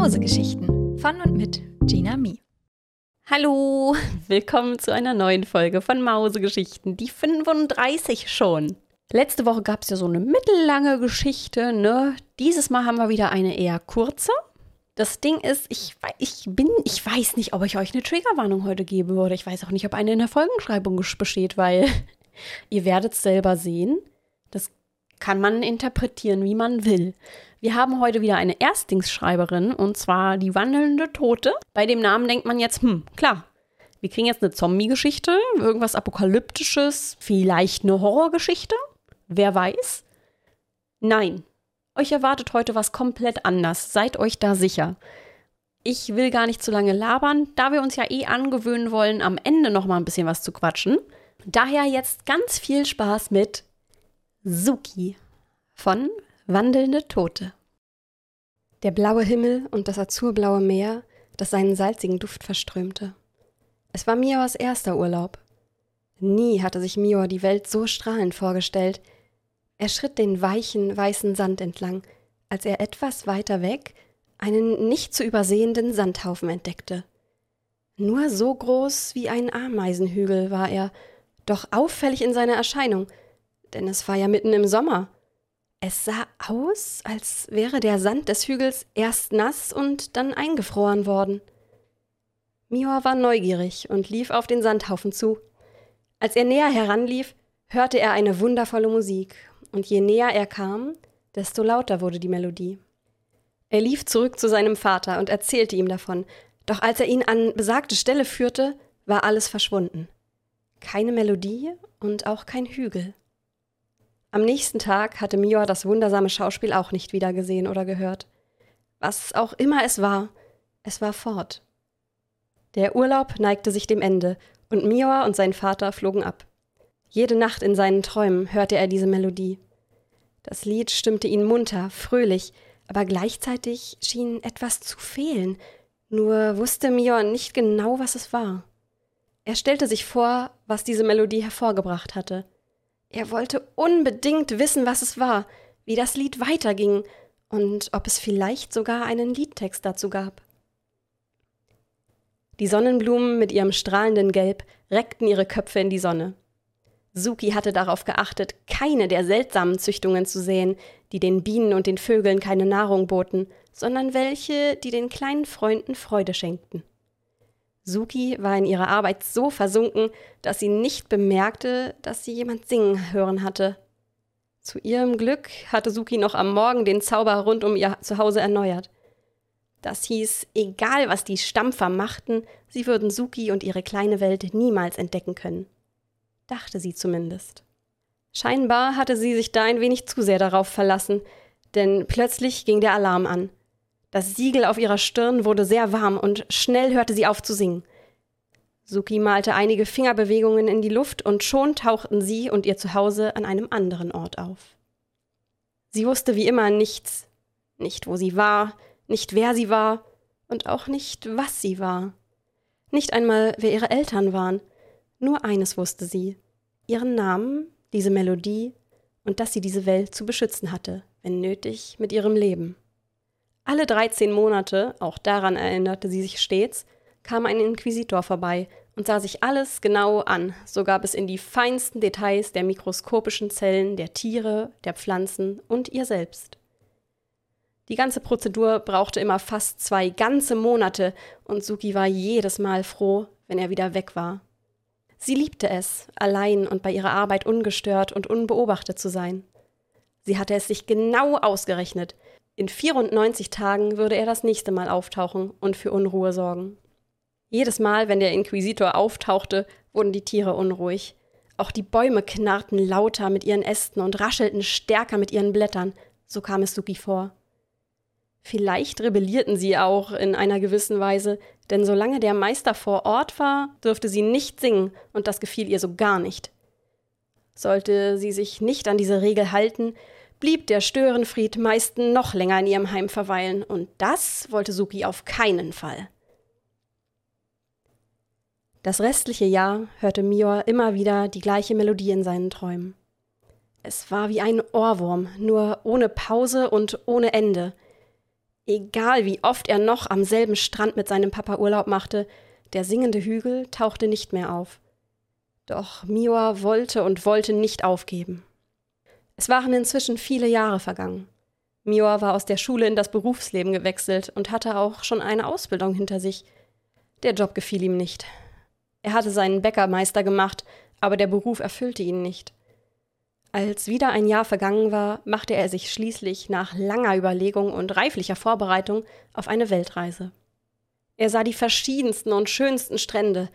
Mausegeschichten von und mit Gina Mi. Hallo, willkommen zu einer neuen Folge von Mausegeschichten, die 35 schon. Letzte Woche gab es ja so eine mittellange Geschichte, ne? Dieses Mal haben wir wieder eine eher kurze. Das Ding ist, ich, ich bin, ich weiß nicht, ob ich euch eine Triggerwarnung heute geben würde. Ich weiß auch nicht, ob eine in der Folgenschreibung besteht, weil ihr werdet es selber sehen. Das kann man interpretieren, wie man will. Wir haben heute wieder eine Erstlingsschreiberin und zwar die wandelnde Tote. Bei dem Namen denkt man jetzt, hm, klar, wir kriegen jetzt eine Zombie-Geschichte, irgendwas Apokalyptisches, vielleicht eine Horrorgeschichte. Wer weiß? Nein, euch erwartet heute was komplett anders. Seid euch da sicher. Ich will gar nicht zu lange labern, da wir uns ja eh angewöhnen wollen, am Ende noch mal ein bisschen was zu quatschen. Daher jetzt ganz viel Spaß mit Suki von Wandelnde Tote. Der blaue Himmel und das azurblaue Meer, das seinen salzigen Duft verströmte. Es war Miors erster Urlaub. Nie hatte sich Mior die Welt so strahlend vorgestellt. Er schritt den weichen, weißen Sand entlang, als er etwas weiter weg einen nicht zu übersehenden Sandhaufen entdeckte. Nur so groß wie ein Ameisenhügel war er, doch auffällig in seiner Erscheinung, denn es war ja mitten im Sommer. Es sah aus, als wäre der Sand des Hügels erst nass und dann eingefroren worden. Mior war neugierig und lief auf den Sandhaufen zu. Als er näher heranlief, hörte er eine wundervolle Musik, und je näher er kam, desto lauter wurde die Melodie. Er lief zurück zu seinem Vater und erzählte ihm davon, doch als er ihn an besagte Stelle führte, war alles verschwunden. Keine Melodie und auch kein Hügel. Am nächsten Tag hatte Mior das wundersame Schauspiel auch nicht wieder gesehen oder gehört. Was auch immer es war, es war fort. Der Urlaub neigte sich dem Ende, und Mior und sein Vater flogen ab. Jede Nacht in seinen Träumen hörte er diese Melodie. Das Lied stimmte ihn munter, fröhlich, aber gleichzeitig schien etwas zu fehlen, nur wusste Mior nicht genau, was es war. Er stellte sich vor, was diese Melodie hervorgebracht hatte – er wollte unbedingt wissen, was es war, wie das Lied weiterging und ob es vielleicht sogar einen Liedtext dazu gab. Die Sonnenblumen mit ihrem strahlenden Gelb reckten ihre Köpfe in die Sonne. Suki hatte darauf geachtet, keine der seltsamen Züchtungen zu sehen, die den Bienen und den Vögeln keine Nahrung boten, sondern welche, die den kleinen Freunden Freude schenkten. Suki war in ihrer Arbeit so versunken, dass sie nicht bemerkte, dass sie jemand singen hören hatte. Zu ihrem Glück hatte Suki noch am Morgen den Zauber rund um ihr Zuhause erneuert. Das hieß, egal was die Stampfer machten, sie würden Suki und ihre kleine Welt niemals entdecken können. Dachte sie zumindest. Scheinbar hatte sie sich da ein wenig zu sehr darauf verlassen, denn plötzlich ging der Alarm an. Das Siegel auf ihrer Stirn wurde sehr warm und schnell hörte sie auf zu singen. Suki malte einige Fingerbewegungen in die Luft und schon tauchten sie und ihr Zuhause an einem anderen Ort auf. Sie wusste wie immer nichts, nicht wo sie war, nicht wer sie war und auch nicht was sie war. Nicht einmal wer ihre Eltern waren. Nur eines wusste sie, ihren Namen, diese Melodie und dass sie diese Welt zu beschützen hatte, wenn nötig, mit ihrem Leben. Alle 13 Monate, auch daran erinnerte sie sich stets, kam ein Inquisitor vorbei und sah sich alles genau an, sogar bis in die feinsten Details der mikroskopischen Zellen der Tiere, der Pflanzen und ihr selbst. Die ganze Prozedur brauchte immer fast zwei ganze Monate und Suki war jedes Mal froh, wenn er wieder weg war. Sie liebte es, allein und bei ihrer Arbeit ungestört und unbeobachtet zu sein. Sie hatte es sich genau ausgerechnet, in 94 Tagen würde er das nächste Mal auftauchen und für Unruhe sorgen. Jedes Mal, wenn der Inquisitor auftauchte, wurden die Tiere unruhig. Auch die Bäume knarrten lauter mit ihren Ästen und raschelten stärker mit ihren Blättern, so kam es Suki vor. Vielleicht rebellierten sie auch in einer gewissen Weise, denn solange der Meister vor Ort war, durfte sie nicht singen, und das gefiel ihr so gar nicht. Sollte sie sich nicht an diese Regel halten, blieb der Störenfried meist noch länger in ihrem Heim verweilen, und das wollte Suki auf keinen Fall. Das restliche Jahr hörte Mior immer wieder die gleiche Melodie in seinen Träumen. Es war wie ein Ohrwurm, nur ohne Pause und ohne Ende. Egal wie oft er noch am selben Strand mit seinem Papa Urlaub machte, der singende Hügel tauchte nicht mehr auf. Doch Miwa wollte und wollte nicht aufgeben. Es waren inzwischen viele Jahre vergangen. Miwa war aus der Schule in das Berufsleben gewechselt und hatte auch schon eine Ausbildung hinter sich. Der Job gefiel ihm nicht. Er hatte seinen Bäckermeister gemacht, aber der Beruf erfüllte ihn nicht. Als wieder ein Jahr vergangen war, machte er sich schließlich nach langer Überlegung und reiflicher Vorbereitung auf eine Weltreise. Er sah die verschiedensten und schönsten Strände,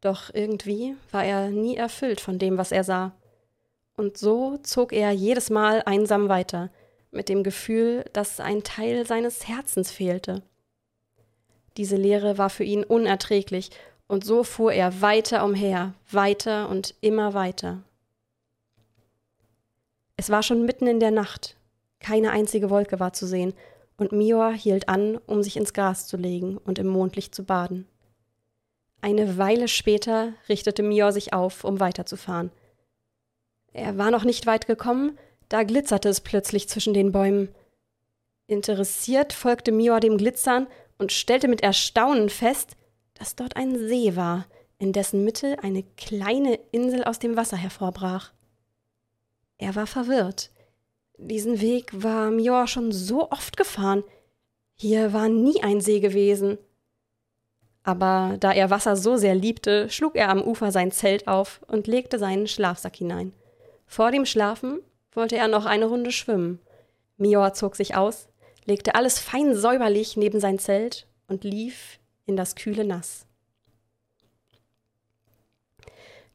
doch irgendwie war er nie erfüllt von dem, was er sah. Und so zog er jedes Mal einsam weiter, mit dem Gefühl, dass ein Teil seines Herzens fehlte. Diese Leere war für ihn unerträglich, und so fuhr er weiter umher, weiter und immer weiter. Es war schon mitten in der Nacht. Keine einzige Wolke war zu sehen, und Mior hielt an, um sich ins Gras zu legen und im Mondlicht zu baden. Eine Weile später richtete Mior sich auf, um weiterzufahren. Er war noch nicht weit gekommen, da glitzerte es plötzlich zwischen den Bäumen. Interessiert folgte Mior dem Glitzern und stellte mit Erstaunen fest, dass dort ein See war, in dessen Mitte eine kleine Insel aus dem Wasser hervorbrach. Er war verwirrt. Diesen Weg war Mior schon so oft gefahren. Hier war nie ein See gewesen. Aber da er Wasser so sehr liebte, schlug er am Ufer sein Zelt auf und legte seinen Schlafsack hinein. Vor dem Schlafen wollte er noch eine Runde schwimmen. Mior zog sich aus, legte alles fein säuberlich neben sein Zelt und lief in das kühle Nass.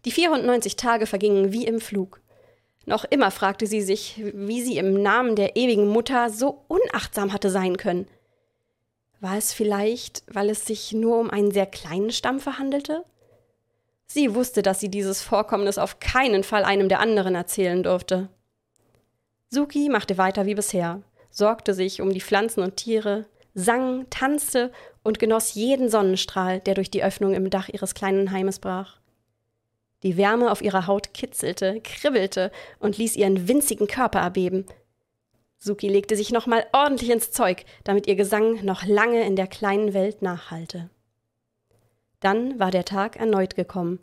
Die 94 Tage vergingen wie im Flug. Noch immer fragte sie sich, wie sie im Namen der ewigen Mutter so unachtsam hatte sein können. War es vielleicht, weil es sich nur um einen sehr kleinen Stamm verhandelte? Sie wusste, dass sie dieses Vorkommnis auf keinen Fall einem der anderen erzählen durfte. Suki machte weiter wie bisher, sorgte sich um die Pflanzen und Tiere, sang, tanzte und genoss jeden Sonnenstrahl, der durch die Öffnung im Dach ihres kleinen Heimes brach. Die Wärme auf ihrer Haut kitzelte, kribbelte und ließ ihren winzigen Körper erbeben. Suki legte sich nochmal ordentlich ins Zeug, damit ihr Gesang noch lange in der kleinen Welt nachhallte. Dann war der Tag erneut gekommen.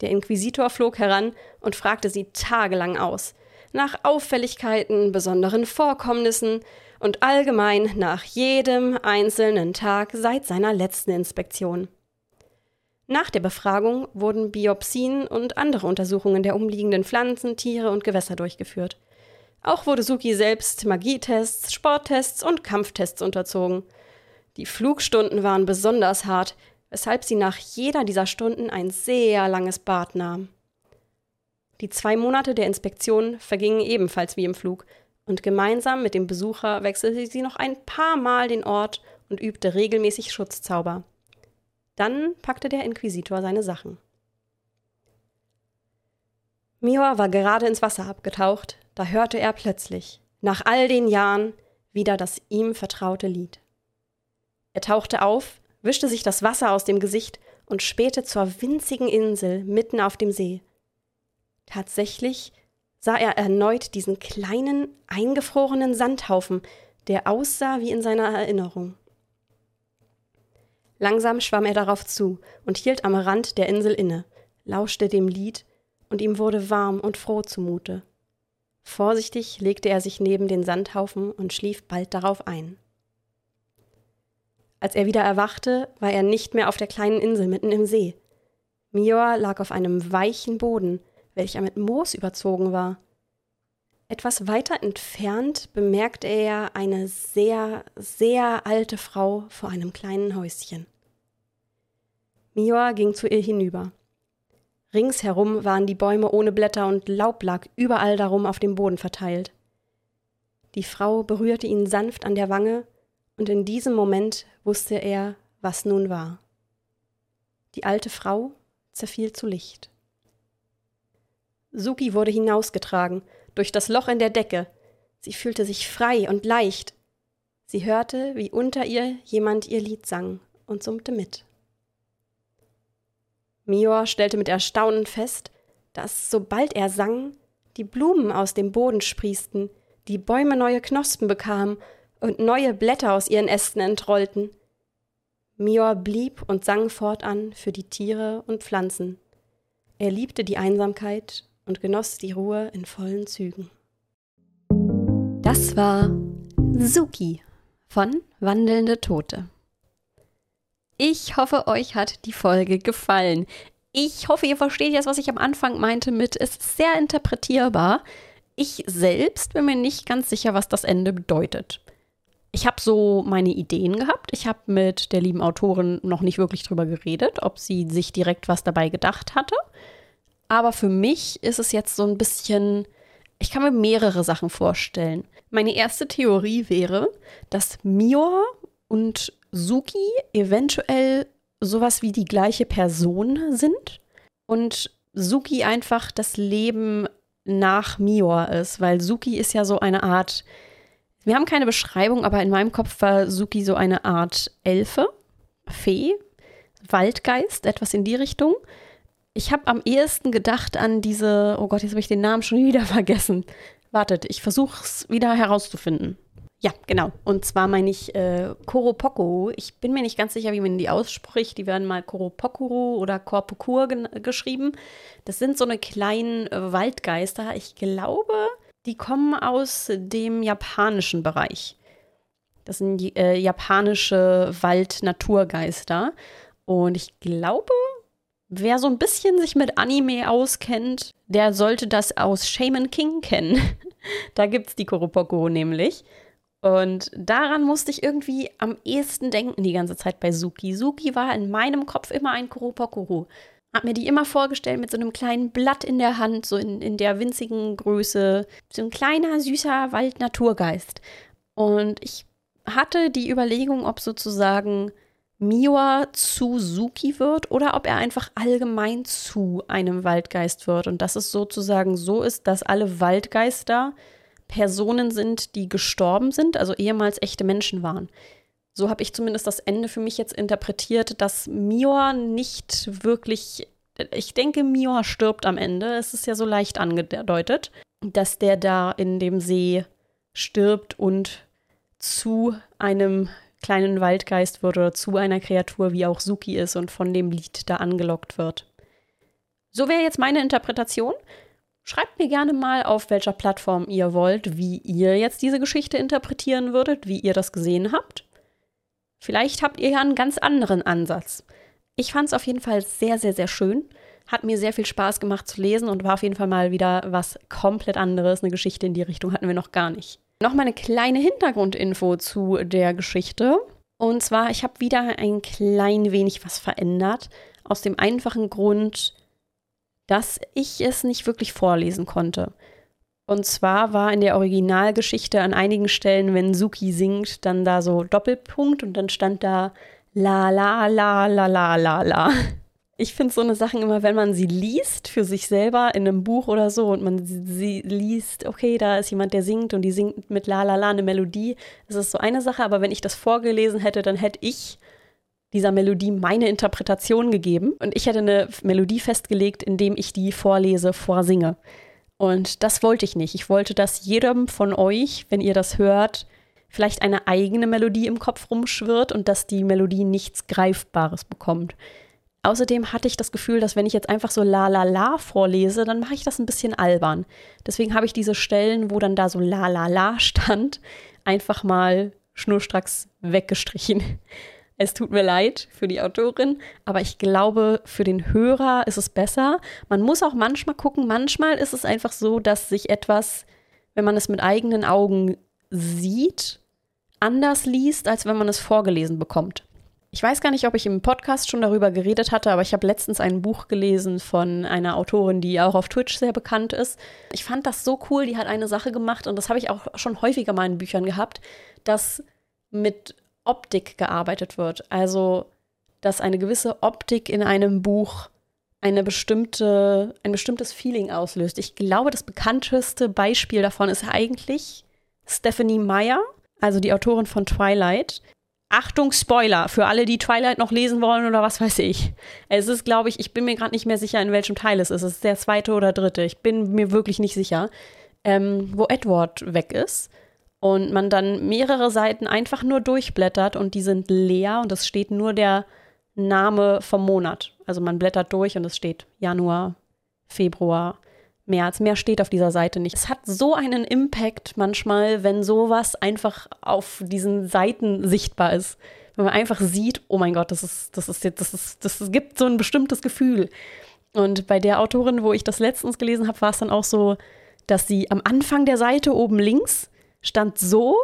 Der Inquisitor flog heran und fragte sie tagelang aus, nach Auffälligkeiten, besonderen Vorkommnissen und allgemein nach jedem einzelnen Tag seit seiner letzten Inspektion. Nach der Befragung wurden Biopsien und andere Untersuchungen der umliegenden Pflanzen, Tiere und Gewässer durchgeführt. Auch wurde Suki selbst Magietests, Sporttests und Kampftests unterzogen. Die Flugstunden waren besonders hart, weshalb sie nach jeder dieser Stunden ein sehr langes Bad nahm. Die zwei Monate der Inspektion vergingen ebenfalls wie im Flug, und gemeinsam mit dem Besucher wechselte sie noch ein paar Mal den Ort und übte regelmäßig Schutzzauber. Dann packte der Inquisitor seine Sachen. Miwa war gerade ins Wasser abgetaucht, da hörte er plötzlich, nach all den Jahren, wieder das ihm vertraute Lied. Er tauchte auf, wischte sich das Wasser aus dem Gesicht und spähte zur winzigen Insel mitten auf dem See. Tatsächlich sah er erneut diesen kleinen, eingefrorenen Sandhaufen, der aussah wie in seiner Erinnerung. Langsam schwamm er darauf zu und hielt am Rand der Insel inne, lauschte dem Lied, und ihm wurde warm und froh zumute. Vorsichtig legte er sich neben den Sandhaufen und schlief bald darauf ein. Als er wieder erwachte, war er nicht mehr auf der kleinen Insel mitten im See. Mior lag auf einem weichen Boden, welcher mit Moos überzogen war. Etwas weiter entfernt bemerkte er eine sehr, sehr alte Frau vor einem kleinen Häuschen. Miwa ging zu ihr hinüber. Ringsherum waren die Bäume ohne Blätter und Laub lag überall darum auf dem Boden verteilt. Die Frau berührte ihn sanft an der Wange, und in diesem Moment wusste er, was nun war. Die alte Frau zerfiel zu Licht. Suki wurde hinausgetragen, durch das Loch in der Decke. Sie fühlte sich frei und leicht. Sie hörte, wie unter ihr jemand ihr Lied sang und summte mit. Mior stellte mit Erstaunen fest, dass, sobald er sang, die Blumen aus dem Boden sprießten, die Bäume neue Knospen bekamen und neue Blätter aus ihren Ästen entrollten. Mior blieb und sang fortan für die Tiere und Pflanzen. Er liebte die Einsamkeit und genoss die Ruhe in vollen Zügen. Das war Suki von Wandelnde Tote. Ich hoffe, euch hat die Folge gefallen. Ich hoffe, ihr versteht jetzt, was ich am Anfang meinte mit, es ist sehr interpretierbar. Ich selbst bin mir nicht ganz sicher, was das Ende bedeutet. Ich habe so meine Ideen gehabt. Ich habe mit der lieben Autorin noch nicht wirklich drüber geredet, ob sie sich direkt was dabei gedacht hatte. Aber für mich ist es jetzt so ein bisschen, ich kann mir mehrere Sachen vorstellen. Meine erste Theorie wäre, dass Mior und Suki eventuell sowas wie die gleiche Person sind und Suki einfach das Leben nach Mior ist, weil Suki ist ja so eine Art, wir haben keine Beschreibung, aber in meinem Kopf war Suki so eine Art Elfe, Fee, Waldgeist, etwas in die Richtung. Ich habe am ehesten gedacht an diese, oh Gott, jetzt habe ich den Namen schon wieder vergessen. Wartet, ich versuche es wieder herauszufinden. Ja, genau. Und zwar meine ich äh, Koropoko. Ich bin mir nicht ganz sicher, wie man die ausspricht. Die werden mal Koropokuru oder Korpokur geschrieben. Das sind so eine kleinen äh, Waldgeister. Ich glaube, die kommen aus dem japanischen Bereich. Das sind äh, japanische Wald-Naturgeister. Und ich glaube, wer so ein bisschen sich mit Anime auskennt, der sollte das aus Shaman King kennen. da gibt es die Koropoko nämlich. Und daran musste ich irgendwie am ehesten denken die ganze Zeit bei Suki. Suki war in meinem Kopf immer ein Kuropokuru. Hab mir die immer vorgestellt mit so einem kleinen Blatt in der Hand, so in, in der winzigen Größe. So ein kleiner, süßer Wald-Naturgeist. Und ich hatte die Überlegung, ob sozusagen Miwa zu Suki wird oder ob er einfach allgemein zu einem Waldgeist wird. Und dass es sozusagen so ist, dass alle Waldgeister Personen sind, die gestorben sind, also ehemals echte Menschen waren. So habe ich zumindest das Ende für mich jetzt interpretiert, dass Mior nicht wirklich, ich denke, Mior stirbt am Ende. Es ist ja so leicht angedeutet, dass der da in dem See stirbt und zu einem kleinen Waldgeist wird oder zu einer Kreatur, wie auch Suki ist und von dem Lied da angelockt wird. So wäre jetzt meine Interpretation. Schreibt mir gerne mal, auf welcher Plattform ihr wollt, wie ihr jetzt diese Geschichte interpretieren würdet, wie ihr das gesehen habt. Vielleicht habt ihr ja einen ganz anderen Ansatz. Ich fand es auf jeden Fall sehr, sehr, sehr schön. Hat mir sehr viel Spaß gemacht zu lesen und war auf jeden Fall mal wieder was komplett anderes. Eine Geschichte in die Richtung hatten wir noch gar nicht. Nochmal eine kleine Hintergrundinfo zu der Geschichte. Und zwar, ich habe wieder ein klein wenig was verändert. Aus dem einfachen Grund, dass ich es nicht wirklich vorlesen konnte. Und zwar war in der Originalgeschichte an einigen Stellen, wenn Suki singt, dann da so Doppelpunkt und dann stand da la la la la la la la. Ich finde so eine Sachen immer, wenn man sie liest für sich selber in einem Buch oder so und man sie, liest, okay, da ist jemand, der singt und die singt mit la la la eine Melodie, das ist so eine Sache, aber wenn ich das vorgelesen hätte, dann hätte ich dieser Melodie meine Interpretation gegeben und ich hätte eine Melodie festgelegt, indem ich die vorlese, vorsinge. Und das wollte ich nicht. Ich wollte, dass jedem von euch, wenn ihr das hört, vielleicht eine eigene Melodie im Kopf rumschwirrt und dass die Melodie nichts Greifbares bekommt. Außerdem hatte ich das Gefühl, dass wenn ich jetzt einfach so la la la vorlese, dann mache ich das ein bisschen albern. Deswegen habe ich diese Stellen, wo dann da so la la la stand, einfach mal schnurstracks weggestrichen. Es tut mir leid für die Autorin, aber ich glaube, für den Hörer ist es besser. Man muss auch manchmal gucken, manchmal ist es einfach so, dass sich etwas, wenn man es mit eigenen Augen sieht, anders liest, als wenn man es vorgelesen bekommt. Ich weiß gar nicht, ob ich im Podcast schon darüber geredet hatte, aber ich habe letztens ein Buch gelesen von einer Autorin, die auch auf Twitch sehr bekannt ist. Ich fand das so cool, die hat eine Sache gemacht und das habe ich auch schon häufiger mal in Büchern gehabt, dass mit Optik gearbeitet wird. Also, dass eine gewisse Optik in einem Buch eine bestimmte, ein bestimmtes Feeling auslöst. Ich glaube, das bekannteste Beispiel davon ist eigentlich Stephanie Meyer, also die Autorin von Twilight. Achtung, Spoiler, für alle, die Twilight noch lesen wollen oder was weiß ich. Es ist, glaube ich, ich bin mir gerade nicht mehr sicher, in welchem Teil es ist. Es ist der zweite oder dritte. Ich bin mir wirklich nicht sicher. Ähm, wo Edward weg ist und man dann mehrere Seiten einfach nur durchblättert und die sind leer und es steht nur der Name vom Monat. Also man blättert durch und es steht Januar, Februar, März. Mehr steht auf dieser Seite nicht. Es hat so einen Impact manchmal, wenn sowas einfach auf diesen Seiten sichtbar ist. Wenn man einfach sieht, oh mein Gott, das ist, das ist jetzt, das ist, das gibt so ein bestimmtes Gefühl. Und bei der Autorin, wo ich das letztens gelesen habe, war es dann auch so, dass sie am Anfang der Seite oben links stand so,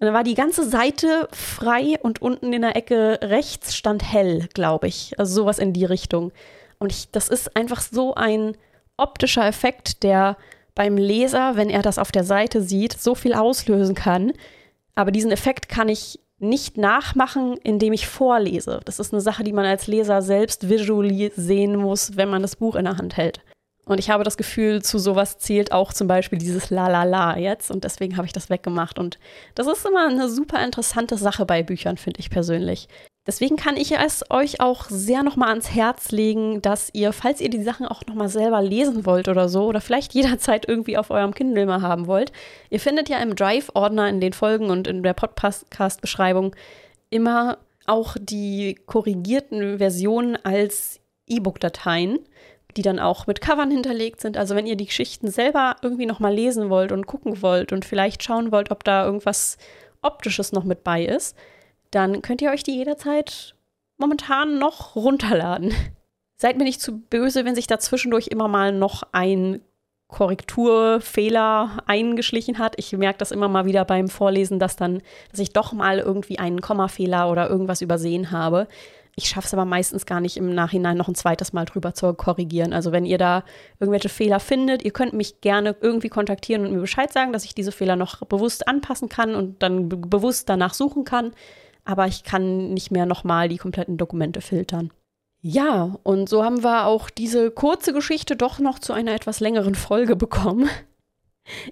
und dann war die ganze Seite frei und unten in der Ecke rechts stand hell, glaube ich. Also sowas in die Richtung. Und ich, das ist einfach so ein optischer Effekt, der beim Leser, wenn er das auf der Seite sieht, so viel auslösen kann. Aber diesen Effekt kann ich nicht nachmachen, indem ich vorlese. Das ist eine Sache, die man als Leser selbst visually sehen muss, wenn man das Buch in der Hand hält. Und ich habe das Gefühl, zu sowas zählt auch zum Beispiel dieses La La La jetzt. Und deswegen habe ich das weggemacht. Und das ist immer eine super interessante Sache bei Büchern, finde ich persönlich. Deswegen kann ich es euch auch sehr nochmal ans Herz legen, dass ihr, falls ihr die Sachen auch nochmal selber lesen wollt oder so, oder vielleicht jederzeit irgendwie auf eurem Kindle mal haben wollt, ihr findet ja im Drive-Ordner in den Folgen und in der Podcast-Beschreibung immer auch die korrigierten Versionen als E-Book-Dateien die dann auch mit Covern hinterlegt sind. Also wenn ihr die Geschichten selber irgendwie nochmal lesen wollt und gucken wollt und vielleicht schauen wollt, ob da irgendwas Optisches noch mit bei ist, dann könnt ihr euch die jederzeit momentan noch runterladen. Seid mir nicht zu böse, wenn sich da zwischendurch immer mal noch ein Korrekturfehler eingeschlichen hat. Ich merke das immer mal wieder beim Vorlesen, dass dann, dass ich doch mal irgendwie einen Kommafehler oder irgendwas übersehen habe. Ich schaffe es aber meistens gar nicht im Nachhinein noch ein zweites Mal drüber zu korrigieren. Also wenn ihr da irgendwelche Fehler findet, ihr könnt mich gerne irgendwie kontaktieren und mir Bescheid sagen, dass ich diese Fehler noch bewusst anpassen kann und dann bewusst danach suchen kann. Aber ich kann nicht mehr nochmal die kompletten Dokumente filtern. Ja, und so haben wir auch diese kurze Geschichte doch noch zu einer etwas längeren Folge bekommen.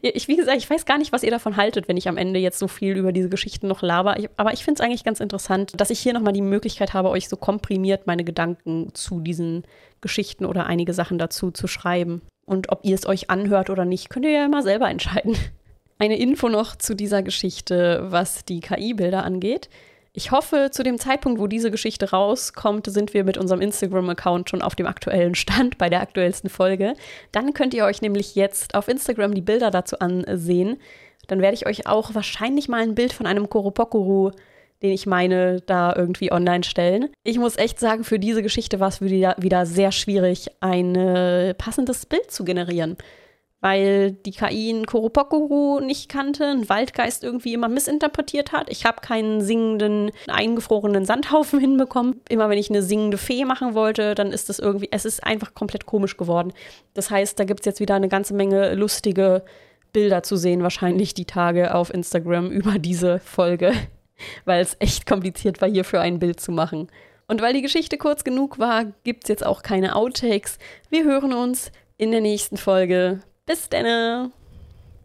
Ich, wie gesagt, ich weiß gar nicht, was ihr davon haltet, wenn ich am Ende jetzt so viel über diese Geschichten noch laber. Ich, aber ich finde es eigentlich ganz interessant, dass ich hier nochmal die Möglichkeit habe, euch so komprimiert meine Gedanken zu diesen Geschichten oder einige Sachen dazu zu schreiben. Und ob ihr es euch anhört oder nicht, könnt ihr ja immer selber entscheiden. Eine Info noch zu dieser Geschichte, was die KI-Bilder angeht. Ich hoffe, zu dem Zeitpunkt, wo diese Geschichte rauskommt, sind wir mit unserem Instagram-Account schon auf dem aktuellen Stand bei der aktuellsten Folge. Dann könnt ihr euch nämlich jetzt auf Instagram die Bilder dazu ansehen. Dann werde ich euch auch wahrscheinlich mal ein Bild von einem Koropokuru, den ich meine, da irgendwie online stellen. Ich muss echt sagen, für diese Geschichte war es wieder, wieder sehr schwierig, ein passendes Bild zu generieren weil die KI einen Koropokuru nicht kannte, einen Waldgeist irgendwie immer missinterpretiert hat. Ich habe keinen singenden, eingefrorenen Sandhaufen hinbekommen. Immer wenn ich eine singende Fee machen wollte, dann ist das irgendwie, es ist einfach komplett komisch geworden. Das heißt, da gibt es jetzt wieder eine ganze Menge lustige Bilder zu sehen, wahrscheinlich die Tage auf Instagram über diese Folge, weil es echt kompliziert war, hierfür ein Bild zu machen. Und weil die Geschichte kurz genug war, gibt es jetzt auch keine Outtakes. Wir hören uns in der nächsten Folge. Bis dann.